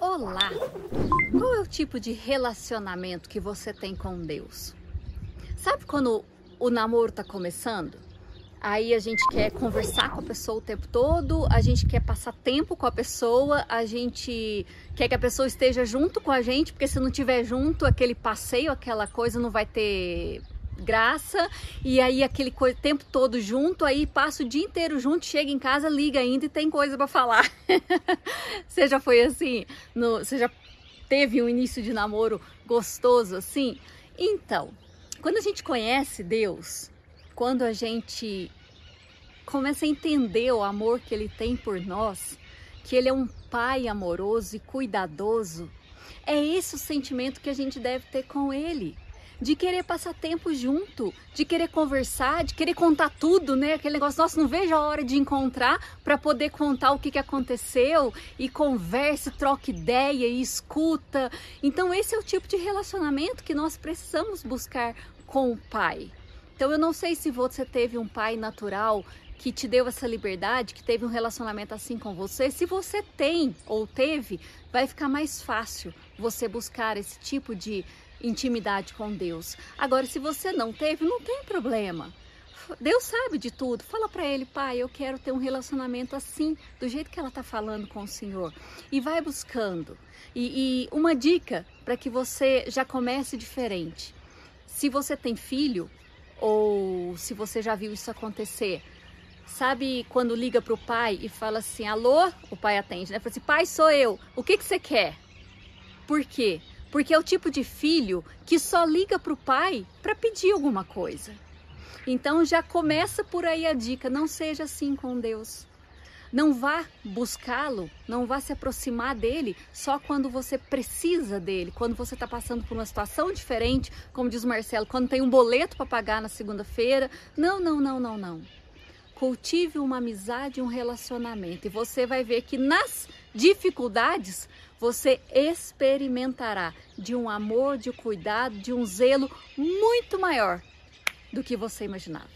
Olá! Qual é o tipo de relacionamento que você tem com Deus? Sabe quando o namoro tá começando? Aí a gente quer conversar com a pessoa o tempo todo, a gente quer passar tempo com a pessoa, a gente quer que a pessoa esteja junto com a gente, porque se não tiver junto, aquele passeio, aquela coisa não vai ter graça, e aí aquele tempo todo junto, aí passa o dia inteiro junto, chega em casa, liga ainda e tem coisa para falar. você já foi assim? No, você já teve um início de namoro gostoso assim? Então, quando a gente conhece Deus, quando a gente começa a entender o amor que Ele tem por nós, que Ele é um Pai amoroso e cuidadoso, é esse o sentimento que a gente deve ter com Ele de querer passar tempo junto, de querer conversar, de querer contar tudo, né? Aquele negócio, nossa, não vejo a hora de encontrar para poder contar o que, que aconteceu e converse, troca ideia e escuta. Então, esse é o tipo de relacionamento que nós precisamos buscar com o pai. Então, eu não sei se você teve um pai natural que te deu essa liberdade, que teve um relacionamento assim com você. Se você tem ou teve, vai ficar mais fácil você buscar esse tipo de intimidade com Deus. Agora, se você não teve, não tem problema. Deus sabe de tudo. Fala para ele, pai, eu quero ter um relacionamento assim, do jeito que ela está falando com o Senhor. E vai buscando. E, e uma dica para que você já comece diferente. Se você tem filho, ou se você já viu isso acontecer, sabe quando liga para o pai e fala assim, alô? O pai atende, né? Fala assim, pai, sou eu. O que, que você quer? Por quê? Porque é o tipo de filho que só liga para o pai para pedir alguma coisa. Então já começa por aí a dica: não seja assim com Deus. Não vá buscá-lo, não vá se aproximar dele só quando você precisa dele, quando você está passando por uma situação diferente, como diz o Marcelo, quando tem um boleto para pagar na segunda-feira. Não, não, não, não, não. Cultive uma amizade, um relacionamento e você vai ver que nas dificuldades você experimentará de um amor, de cuidado, de um zelo muito maior do que você imaginava.